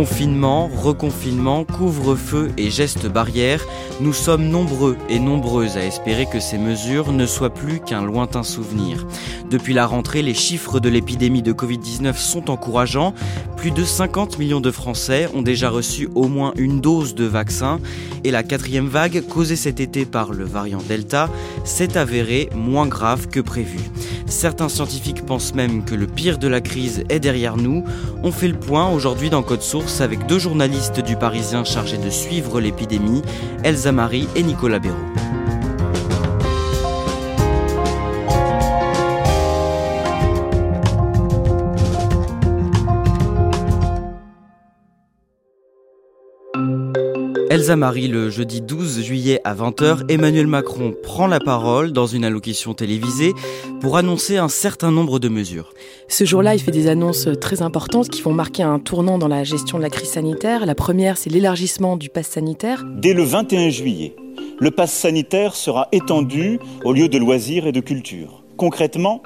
Confinement, reconfinement, couvre-feu et gestes barrières, nous sommes nombreux et nombreuses à espérer que ces mesures ne soient plus qu'un lointain souvenir. Depuis la rentrée, les chiffres de l'épidémie de Covid-19 sont encourageants. Plus de 50 millions de Français ont déjà reçu au moins une dose de vaccin et la quatrième vague, causée cet été par le variant Delta, s'est avérée moins grave que prévu. Certains scientifiques pensent même que le pire de la crise est derrière nous. On fait le point aujourd'hui dans Code Source avec deux journalistes du Parisien chargés de suivre l'épidémie, Elsa Marie et Nicolas Béraud. Elsa Marie, le jeudi 12 juillet à 20h, Emmanuel Macron prend la parole dans une allocution télévisée pour annoncer un certain nombre de mesures. Ce jour-là, il fait des annonces très importantes qui vont marquer un tournant dans la gestion de la crise sanitaire. La première, c'est l'élargissement du pass sanitaire. Dès le 21 juillet, le pass sanitaire sera étendu aux lieux de loisirs et de culture. Concrètement,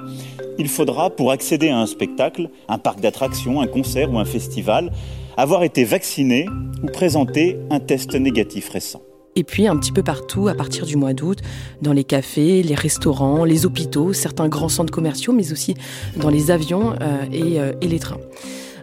il faudra, pour accéder à un spectacle, un parc d'attractions, un concert ou un festival, avoir été vacciné ou présenter un test négatif récent. Et puis un petit peu partout, à partir du mois d'août, dans les cafés, les restaurants, les hôpitaux, certains grands centres commerciaux, mais aussi dans les avions euh, et, euh, et les trains.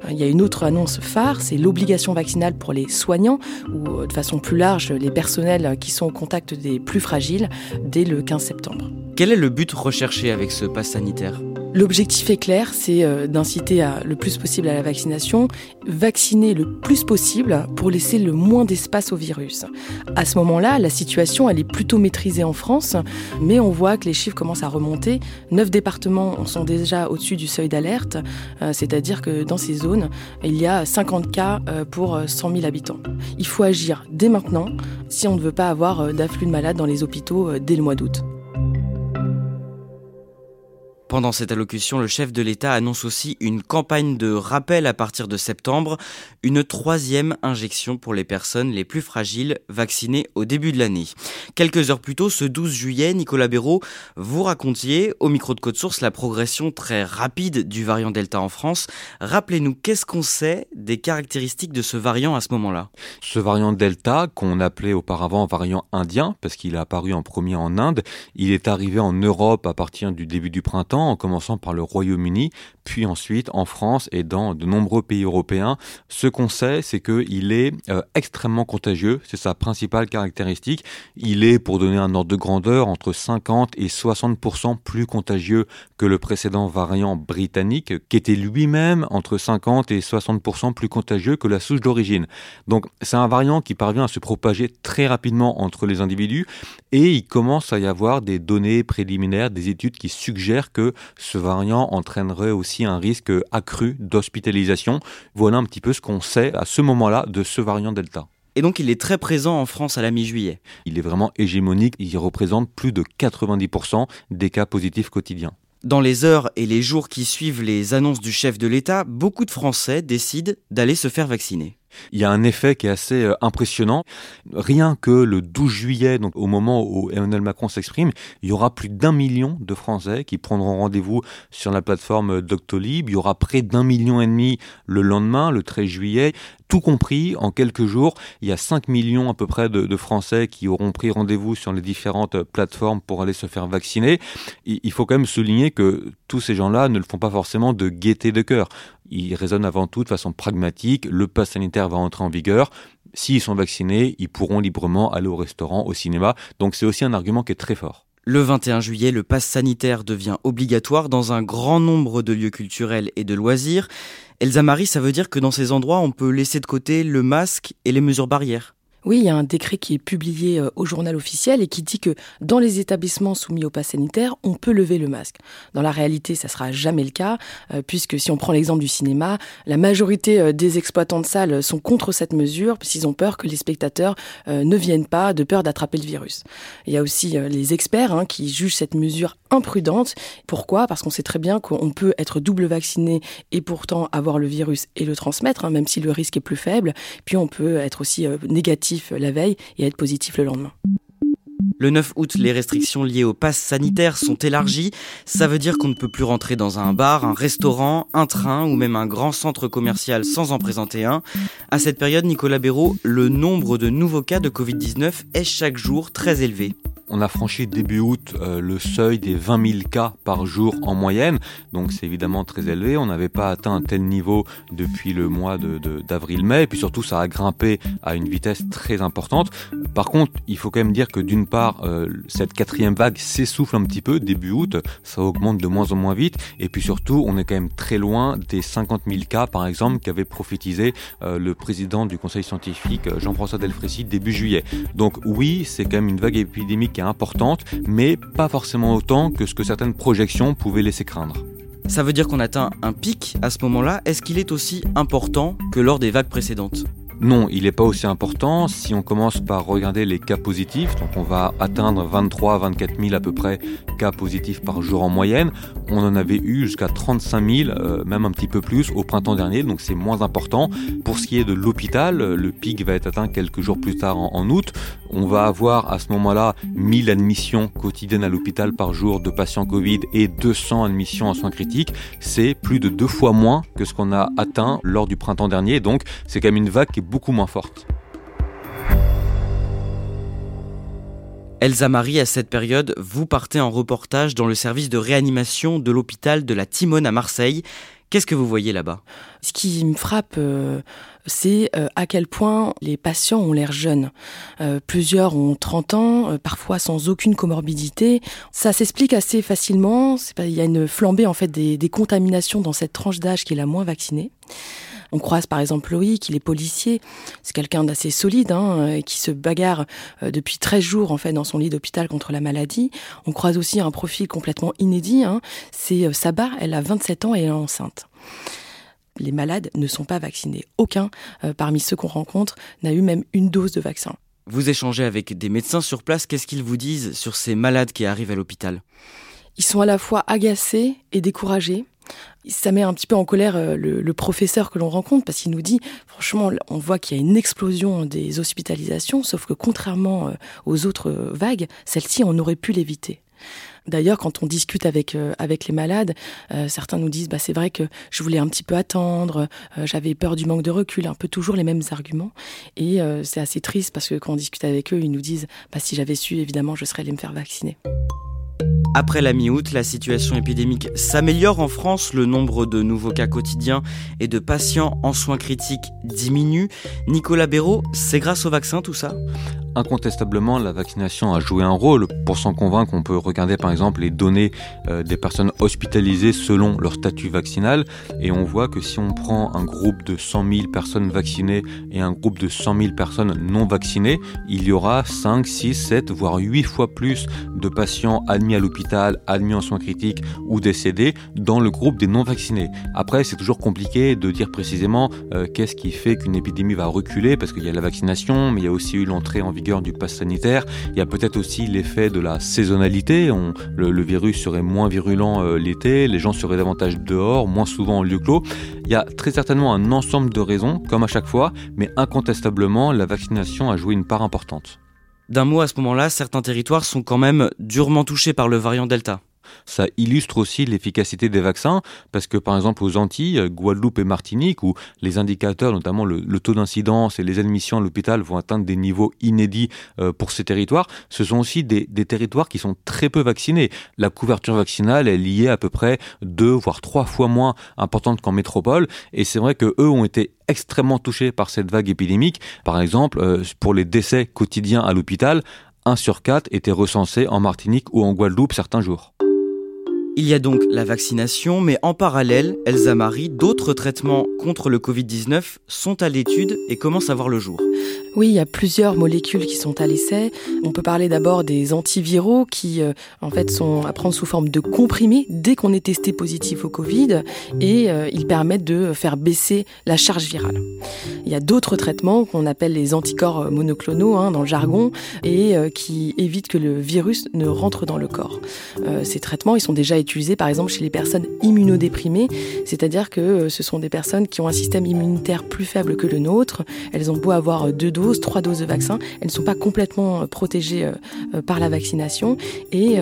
Il y a une autre annonce phare, c'est l'obligation vaccinale pour les soignants ou de façon plus large les personnels qui sont au contact des plus fragiles dès le 15 septembre. Quel est le but recherché avec ce pass sanitaire? L'objectif est clair, c'est euh, d'inciter le plus possible à la vaccination, vacciner le plus possible pour laisser le moins d'espace au virus. À ce moment-là, la situation elle est plutôt maîtrisée en France, mais on voit que les chiffres commencent à remonter. Neuf départements sont déjà au-dessus du seuil d'alerte, euh, c'est-à-dire que dans ces zones, il y a 50 cas euh, pour 100 000 habitants. Il faut agir dès maintenant si on ne veut pas avoir d'afflux de malades dans les hôpitaux dès le mois d'août. Pendant cette allocution, le chef de l'État annonce aussi une campagne de rappel à partir de septembre, une troisième injection pour les personnes les plus fragiles vaccinées au début de l'année. Quelques heures plus tôt, ce 12 juillet, Nicolas Béraud, vous racontiez au micro de Code Source la progression très rapide du variant Delta en France. Rappelez-nous, qu'est-ce qu'on sait des caractéristiques de ce variant à ce moment-là? Ce variant Delta, qu'on appelait auparavant variant indien, parce qu'il est apparu en premier en Inde, il est arrivé en Europe à partir du début du printemps en commençant par le Royaume-Uni, puis ensuite en France et dans de nombreux pays européens. Ce qu'on sait, c'est qu'il est euh, extrêmement contagieux, c'est sa principale caractéristique. Il est, pour donner un ordre de grandeur, entre 50 et 60% plus contagieux que le précédent variant britannique, qui était lui-même entre 50 et 60% plus contagieux que la souche d'origine. Donc c'est un variant qui parvient à se propager très rapidement entre les individus et il commence à y avoir des données préliminaires, des études qui suggèrent que ce variant entraînerait aussi un risque accru d'hospitalisation. Voilà un petit peu ce qu'on sait à ce moment-là de ce variant Delta. Et donc il est très présent en France à la mi-juillet. Il est vraiment hégémonique, il représente plus de 90% des cas positifs quotidiens. Dans les heures et les jours qui suivent les annonces du chef de l'État, beaucoup de Français décident d'aller se faire vacciner. Il y a un effet qui est assez euh, impressionnant. Rien que le 12 juillet, au moment où Emmanuel Macron s'exprime, il y aura plus d'un million de Français qui prendront rendez-vous sur la plateforme Doctolib. Il y aura près d'un million et demi le lendemain, le 13 juillet. Tout compris, en quelques jours, il y a 5 millions à peu près de, Français qui auront pris rendez-vous sur les différentes plateformes pour aller se faire vacciner. Il faut quand même souligner que tous ces gens-là ne le font pas forcément de gaieté de cœur. Ils raisonnent avant tout de façon pragmatique. Le pass sanitaire va entrer en vigueur. S'ils sont vaccinés, ils pourront librement aller au restaurant, au cinéma. Donc c'est aussi un argument qui est très fort. Le 21 juillet, le pass sanitaire devient obligatoire dans un grand nombre de lieux culturels et de loisirs. Elsa Marie, ça veut dire que dans ces endroits, on peut laisser de côté le masque et les mesures barrières oui, il y a un décret qui est publié euh, au journal officiel et qui dit que dans les établissements soumis au pass sanitaire, on peut lever le masque. Dans la réalité, ça sera jamais le cas, euh, puisque si on prend l'exemple du cinéma, la majorité euh, des exploitants de salles sont contre cette mesure, puisqu'ils ont peur que les spectateurs ne viennent pas, de peur d'attraper le virus. Il y a aussi les experts hein, qui jugent cette mesure imprudente. Pourquoi? Parce qu'on sait très bien qu'on peut être double vacciné et pourtant avoir le virus et le transmettre, hein, même si le risque est plus faible. Puis on peut être aussi négatif la veille et être positif le lendemain. Le 9 août, les restrictions liées au pass sanitaire sont élargies. Ça veut dire qu'on ne peut plus rentrer dans un bar, un restaurant, un train ou même un grand centre commercial sans en présenter un. À cette période, Nicolas Béraud, le nombre de nouveaux cas de Covid-19 est chaque jour très élevé on a franchi début août euh, le seuil des 20 000 cas par jour en moyenne, donc c'est évidemment très élevé. On n'avait pas atteint un tel niveau depuis le mois d'avril-mai, et puis surtout ça a grimpé à une vitesse très importante. Par contre, il faut quand même dire que d'une part, euh, cette quatrième vague s'essouffle un petit peu début août, ça augmente de moins en moins vite, et puis surtout, on est quand même très loin des 50 000 cas, par exemple, qu'avait prophétisé euh, le président du conseil scientifique Jean-François Delfrécy début juillet. Donc oui, c'est quand même une vague épidémique importante, mais pas forcément autant que ce que certaines projections pouvaient laisser craindre. Ça veut dire qu'on atteint un pic à ce moment-là. Est-ce qu'il est aussi important que lors des vagues précédentes? Non, il n'est pas aussi important. Si on commence par regarder les cas positifs, donc on va atteindre 23 24 000 à peu près cas positifs par jour en moyenne. On en avait eu jusqu'à 35 000, euh, même un petit peu plus au printemps dernier, donc c'est moins important. Pour ce qui est de l'hôpital, le pic va être atteint quelques jours plus tard en, août. On va avoir à ce moment-là 1000 admissions quotidiennes à l'hôpital par jour de patients Covid et 200 admissions en soins critiques. C'est plus de deux fois moins que ce qu'on a atteint lors du printemps dernier. Donc c'est quand même une vague qui est beaucoup moins forte. Elsa Marie, à cette période, vous partez en reportage dans le service de réanimation de l'hôpital de la Timone à Marseille. Qu'est-ce que vous voyez là-bas? Ce qui me frappe, euh, c'est euh, à quel point les patients ont l'air jeunes. Euh, plusieurs ont 30 ans, parfois sans aucune comorbidité. Ça s'explique assez facilement. Il y a une flambée en fait des, des contaminations dans cette tranche d'âge qui est la moins vaccinée. On croise par exemple Loïc, il est policier, c'est quelqu'un d'assez solide, hein, euh, qui se bagarre euh, depuis 13 jours en fait dans son lit d'hôpital contre la maladie. On croise aussi un profil complètement inédit, hein. c'est euh, Sabah, elle a 27 ans et elle est enceinte les malades ne sont pas vaccinés. Aucun parmi ceux qu'on rencontre n'a eu même une dose de vaccin. Vous échangez avec des médecins sur place, qu'est-ce qu'ils vous disent sur ces malades qui arrivent à l'hôpital? Ils sont à la fois agacés et découragés ça met un petit peu en colère euh, le, professeur que l'on rencontre parce qu'il nous dit, franchement, on voit qu'il y a une explosion des hospitalisations, sauf que contrairement euh, aux autres euh, vagues, celle-ci, on aurait pu l'éviter. D'ailleurs, quand on discute avec avec les malades, certains nous disent bah c'est vrai que je voulais un petit peu attendre, j'avais peur du manque de recul, un peu toujours les mêmes arguments. Et c'est assez triste parce que quand on discute avec eux, ils nous disent bah si j'avais su, évidemment, je serais allé me faire vacciner. Après la mi-août, la situation épidémique s'améliore en France, le nombre de nouveaux cas quotidiens et de patients en soins critiques diminue. Nicolas Béraud, c'est grâce au vaccin tout ça? Incontestablement, la vaccination a joué un rôle. Pour s'en convaincre, on peut regarder par exemple les données euh, des personnes hospitalisées selon leur statut vaccinal. Et on voit que si on prend un groupe de 100 000 personnes vaccinées et un groupe de 100 000 personnes non vaccinées, il y aura 5, 6, 7, voire 8 fois plus de patients admis à l'hôpital, admis en soins critiques ou décédés dans le groupe des non vaccinés. Après, c'est toujours compliqué de dire précisément euh, qu'est-ce qui fait qu'une épidémie va reculer parce qu'il y a la vaccination, mais il y a aussi eu l'entrée en du pass sanitaire. Il y a peut-être aussi l'effet de la saisonnalité. le, virus serait moins virulent euh, l'été, les gens seraient davantage dehors, moins souvent en lieu clos. Il y a très certainement un ensemble de raisons, comme à chaque fois, mais incontestablement, la vaccination a joué une part importante. D'un mot, à ce moment-là, certains territoires sont quand même durement touchés par le variant Delta. Ça illustre aussi l'efficacité des vaccins parce que par exemple aux Antilles, Guadeloupe et Martinique, où les indicateurs, notamment le, taux d'incidence et les admissions à l'hôpital vont atteindre des niveaux inédits euh, pour ces territoires, ce sont aussi des, territoires qui sont très peu vaccinés. La couverture vaccinale est liée à peu près deux voire trois fois moins importante qu'en métropole et c'est vrai que eux ont été extrêmement touchés par cette vague épidémique. Par exemple, euh, pour les décès quotidiens à l'hôpital, 1 sur 4 était recensé en Martinique ou en Guadeloupe certains jours. Il y a donc la vaccination, mais en parallèle, Elsa Marie, d'autres traitements contre le Covid-19 sont à l'étude et commencent à voir le jour. Oui, il y a plusieurs molécules qui sont à l'essai. On peut parler d'abord des antiviraux qui, euh, en fait, sont à prendre sous forme de comprimés dès qu'on est testé positif au Covid et euh, ils permettent de faire baisser la charge virale. Il y a d'autres traitements qu'on appelle les anticorps monoclonaux hein, dans le jargon et euh, qui évitent que le virus ne rentre dans le corps. ces traitements, ils sont déjà utilisés par exemple chez les personnes immunodéprimées, c'est-à-dire que ce sont des personnes qui ont un système immunitaire plus faible que le nôtre. Elles ont beau avoir deux doses, trois doses de vaccin, elles ne sont pas complètement euh, protégées euh, euh, par la vaccination. Et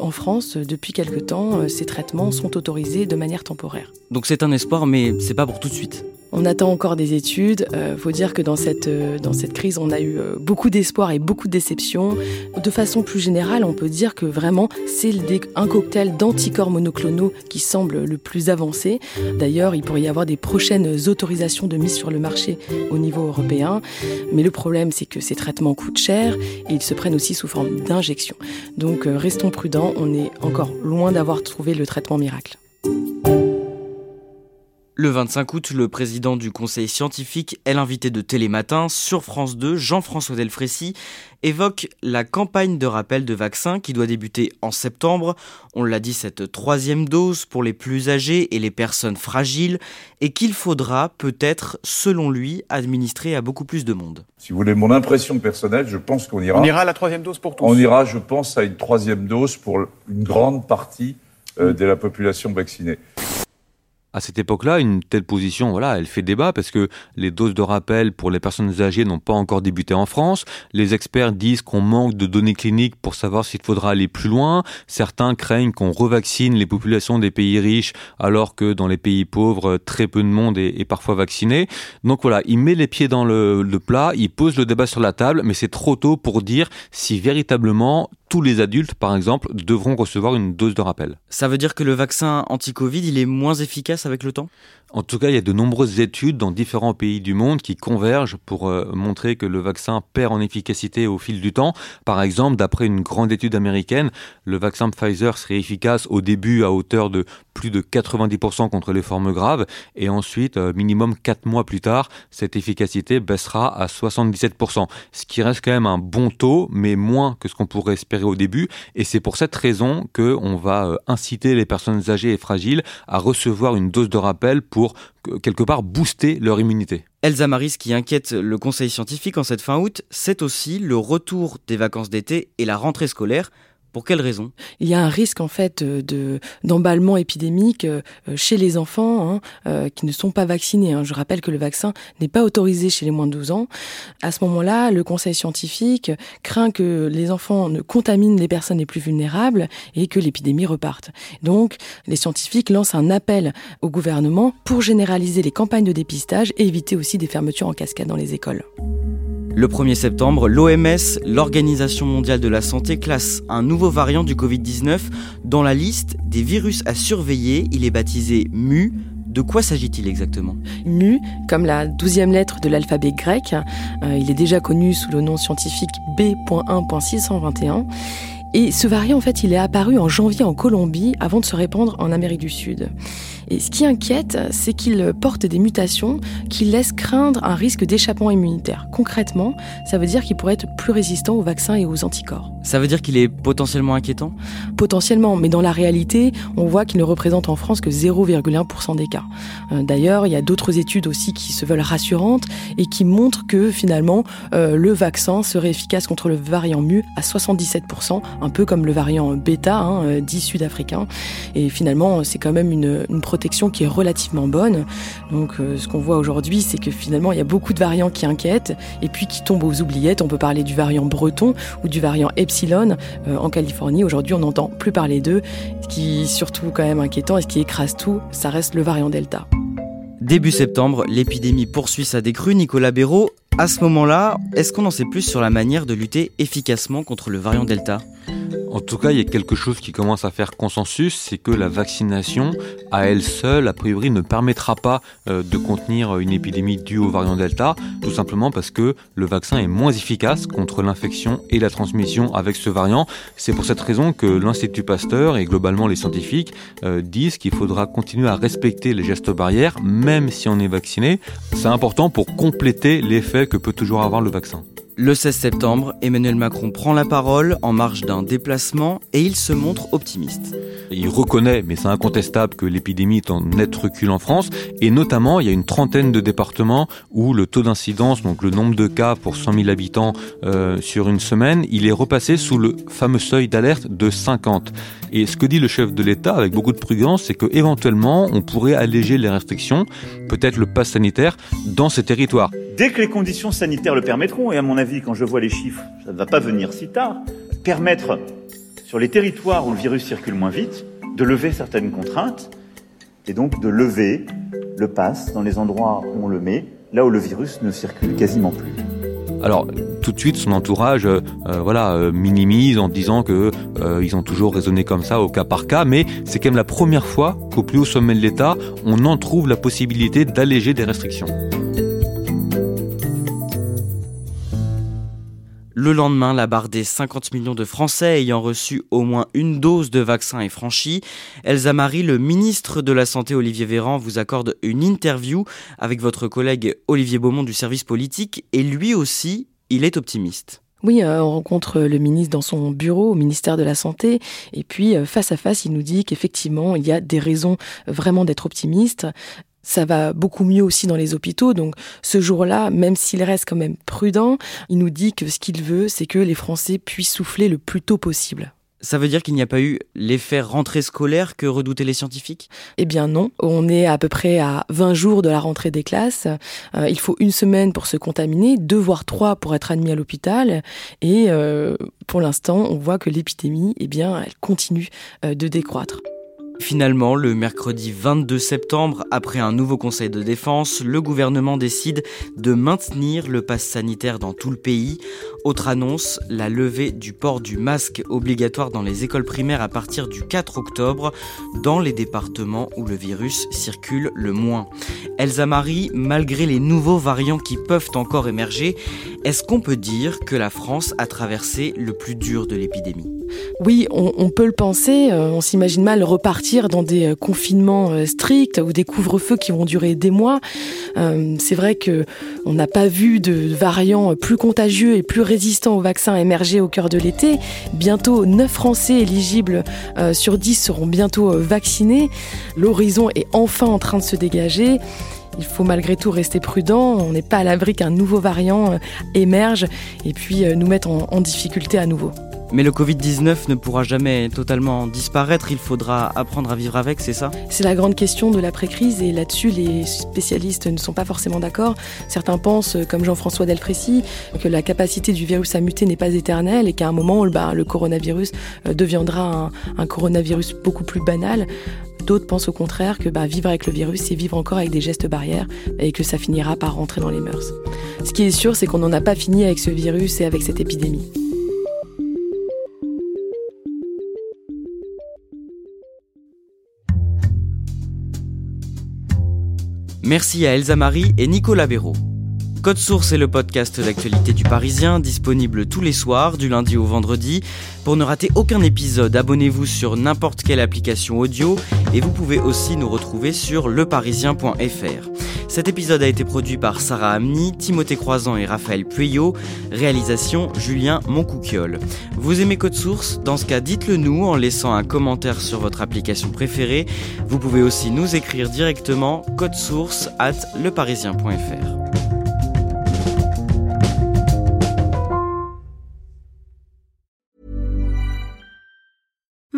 en France, depuis quelque temps, ces traitements sont autorisés de manière temporaire. Donc c'est un espoir, mais c'est pas pour tout de suite. On attend encore des études. Il euh, faut dire que dans cette, euh, dans cette crise, on a eu euh, beaucoup d'espoir et beaucoup de déceptions. De façon plus générale, on peut dire que vraiment, c'est un cocktail d'anticorps monoclonaux qui semble le plus avancé. D'ailleurs, il pourrait y avoir des prochaines autorisations de mise sur le marché au niveau européen. Mais le problème, c'est que ces traitements coûtent cher et ils se prennent aussi sous forme d'injection. Donc, restons prudents. On est encore loin d'avoir trouvé le traitement miracle. Le 25 août, le président du conseil scientifique est l'invité de Télématin sur France 2, Jean-François Delfrécy, évoque la campagne de rappel de vaccins qui doit débuter en septembre. On l'a dit, cette troisième dose pour les plus âgés et les personnes fragiles, et qu'il faudra peut-être, selon lui, administrer à beaucoup plus de monde. Si vous voulez mon impression personnelle, je pense qu'on ira. On ira à la troisième dose pour tous. On ira, je pense, à une troisième dose pour une grande partie euh, de la population vaccinée à cette époque-là, une telle position, voilà, elle fait débat parce que les doses de rappel pour les personnes âgées n'ont pas encore débuté en France. Les experts disent qu'on manque de données cliniques pour savoir s'il faudra aller plus loin. Certains craignent qu'on revaccine les populations des pays riches alors que dans les pays pauvres, très peu de monde est, parfois vacciné. Donc voilà, il met les pieds dans le, le plat, il pose le débat sur la table, mais c'est trop tôt pour dire si véritablement tous les adultes, par exemple, devront recevoir une dose de rappel. Ça veut dire que le vaccin anti-Covid, il est moins efficace avec le temps? En tout cas, il y a de nombreuses études dans différents pays du monde qui convergent pour euh, montrer que le vaccin perd en efficacité au fil du temps. Par exemple, d'après une grande étude américaine, le vaccin Pfizer serait efficace au début à hauteur de plus de 90% contre les formes graves et ensuite, euh, minimum 4 mois plus tard, cette efficacité baissera à 77%, ce qui reste quand même un bon taux, mais moins que ce qu'on pourrait espérer au début. Et c'est pour cette raison qu'on va euh, inciter les personnes âgées et fragiles à recevoir une dose de rappel pour quelque part booster leur immunité. Elsa Maris, qui inquiète le conseil scientifique en cette fin août, c'est aussi le retour des vacances d'été et la rentrée scolaire. Pour quelles raisons Il y a un risque en fait euh, de d'emballement épidémique euh, chez les enfants hein, euh, qui ne sont pas vaccinés. Hein. Je rappelle que le vaccin n'est pas autorisé chez les moins de 12 ans. À ce moment-là, le conseil scientifique craint que les enfants ne contaminent les personnes les plus vulnérables et que l'épidémie reparte. Donc, les scientifiques lancent un appel au gouvernement pour généraliser les campagnes de dépistage et éviter aussi des fermetures en cascade dans les écoles. Le 1er septembre, l'OMS, l'Organisation mondiale de la santé, classe un nouveau variant du Covid-19 dans la liste des virus à surveiller. Il est baptisé MU. De quoi s'agit-il exactement? Mu, comme la douzième lettre de l'alphabet grec, euh, il est déjà connu sous le nom scientifique B.1.621. Et ce variant, en fait, il est apparu en janvier en Colombie avant de se répandre en Amérique du Sud. Et ce qui inquiète, c'est qu'il porte des mutations qui laissent craindre un risque d'échappement immunitaire. Concrètement, ça veut dire qu'il pourrait être plus résistant aux vaccins et aux anticorps. Ça veut dire qu'il est potentiellement inquiétant? Potentiellement, mais dans la réalité, on voit qu'il ne représente en France que 0,1% des cas. Euh, d'ailleurs, il y a d'autres études aussi qui se veulent rassurantes et qui montrent que finalement, euh, le vaccin serait efficace contre le variant mu à 77%, un peu comme le variant bêta, hein, euh, dit sud-africain. Et finalement, c'est quand même une, une, protection qui est relativement bonne. Donc, ce qu'on voit aujourd'hui, c'est que finalement, il y a beaucoup de variants qui inquiètent et puis qui tombent aux oubliettes. On peut parler du variant breton ou du variant epsilon en Californie. Aujourd'hui, on n'entend plus parler d'eux. Ce qui est surtout quand même inquiétant et ce qui écrase tout, ça reste le variant Delta. Début septembre, l'épidémie poursuit sa décrue. Nicolas Béraud, à ce moment-là, est-ce qu'on en sait plus sur la manière de lutter efficacement contre le variant Delta? En tout cas, il y a quelque chose qui commence à faire consensus, c'est que la vaccination, à elle seule, a priori, ne permettra pas euh, de contenir une épidémie due au variant Delta, tout simplement parce que le vaccin est moins efficace contre l'infection et la transmission avec ce variant. C'est pour cette raison que l'Institut Pasteur et globalement les scientifiques euh, disent qu'il faudra continuer à respecter les gestes barrières, même si on est vacciné. C'est important pour compléter l'effet que peut toujours avoir le vaccin. Le 16 septembre, Emmanuel Macron prend la parole en marge d'un déplacement et il se montre optimiste. Il reconnaît, mais c'est incontestable, que l'épidémie est en net recul en France, et notamment il y a une trentaine de départements où le taux d'incidence, donc le nombre de cas pour 100 000 habitants euh, sur une semaine, il est repassé sous le fameux seuil d'alerte de 50. Et ce que dit le chef de l'État avec beaucoup de prudence, c'est que éventuellement on pourrait alléger les restrictions, peut-être le pass sanitaire, dans ces territoires. Dès que les conditions sanitaires le permettront, et à mon avis, quand je vois les chiffres, ça ne va pas venir si tard, permettre sur les territoires où le virus circule moins vite, de lever certaines contraintes, et donc de lever le pass dans les endroits où on le met, là où le virus ne circule quasiment plus. Alors tout de suite, son entourage, euh, euh, voilà, euh, minimise en disant que ils ont toujours raisonné comme ça au cas par cas, mais c'est quand même la première fois qu'au plus haut sommet de l'État, on en trouve la possibilité d'alléger des restrictions. Le lendemain, la barre des 50 millions de Français ayant reçu au moins une dose de vaccin est franchie. Elsa Marie, le ministre de la Santé Olivier Véran, vous accorde une interview avec votre collègue Olivier Beaumont du service politique et lui aussi, il est optimiste. Oui, euh, on rencontre le ministre dans son bureau au ministère de la Santé et puis euh, face à face, il nous dit qu'effectivement, il y a des raisons vraiment d'être optimiste ça va beaucoup mieux aussi dans les hôpitaux. Donc ce jour-là, même s'il reste quand même prudent, il nous dit que ce qu'il veut, c'est que les Français puissent souffler le plus tôt possible. Ça veut dire qu'il n'y a pas eu l'effet rentrée scolaire que redoutaient les scientifiques? Eh bien non, on est à peu près à 20 jours de la rentrée des classes. Euh, il faut une semaine pour se contaminer, deux voire trois pour être admis à l'hôpital. Et euh, pour l'instant, on voit que l'épidémie, eh bien, elle continue euh, de décroître. Finalement, le mercredi 22 septembre, après un nouveau conseil de défense, le gouvernement décide de maintenir le pass sanitaire dans tout le pays. Autre annonce, la levée du port du masque obligatoire dans les écoles primaires à partir du 4 octobre dans les départements où le virus circule le moins. Elsa Marie, malgré les nouveaux variants qui peuvent encore émerger, est-ce qu'on peut dire que la France a traversé le plus dur de l'épidémie? Oui, on, peut le penser. Euh, on s'imagine mal repartir dans des euh, confinements euh, stricts ou des couvre-feux qui vont durer des mois. C'est vrai que on n'a pas vu de variants plus contagieux et plus résistants au vaccin émerger au cœur de l'été. Bientôt, 9 Français éligibles sur 10 seront bientôt vaccinés. L'horizon est enfin en train de se dégager. Il faut malgré tout rester prudent. On n'est pas à l'abri qu'un nouveau variant euh, émerge et puis euh, nous mette en, difficulté à nouveau. Mais le Covid-19 ne pourra jamais totalement disparaître, il faudra apprendre à vivre avec, c'est ça? C'est la grande question de l'après-crise et là-dessus les spécialistes ne sont pas forcément d'accord. Certains pensent, comme Jean-François Delfrécy, que la capacité du virus à muter n'est pas éternelle et qu'à un moment, bah, le coronavirus euh, deviendra un coronavirus beaucoup plus banal. D'autres pensent au contraire que bah, vivre avec le virus, c'est vivre encore avec des gestes barrières et que ça finira par rentrer dans les mœurs. Ce qui est sûr, c'est qu'on n'en a pas fini avec ce virus et avec cette épidémie. Merci à Elsa Marie et Nicolas Béraud. Code Source est le podcast d'actualité du Parisien, disponible tous les soirs, du lundi au vendredi. Pour ne rater aucun épisode, abonnez-vous sur n'importe quelle application audio et vous pouvez aussi nous retrouver sur leparisien.fr. Cet épisode a été produit par Sarah Amni, Timothée Croisant et Raphaël Pueyo. Réalisation Julien Moncouquiole. Vous aimez Code Source? Dans ce cas, dites-le nous en laissant un commentaire sur votre application préférée. Vous pouvez aussi nous écrire directement source at leparisien.fr.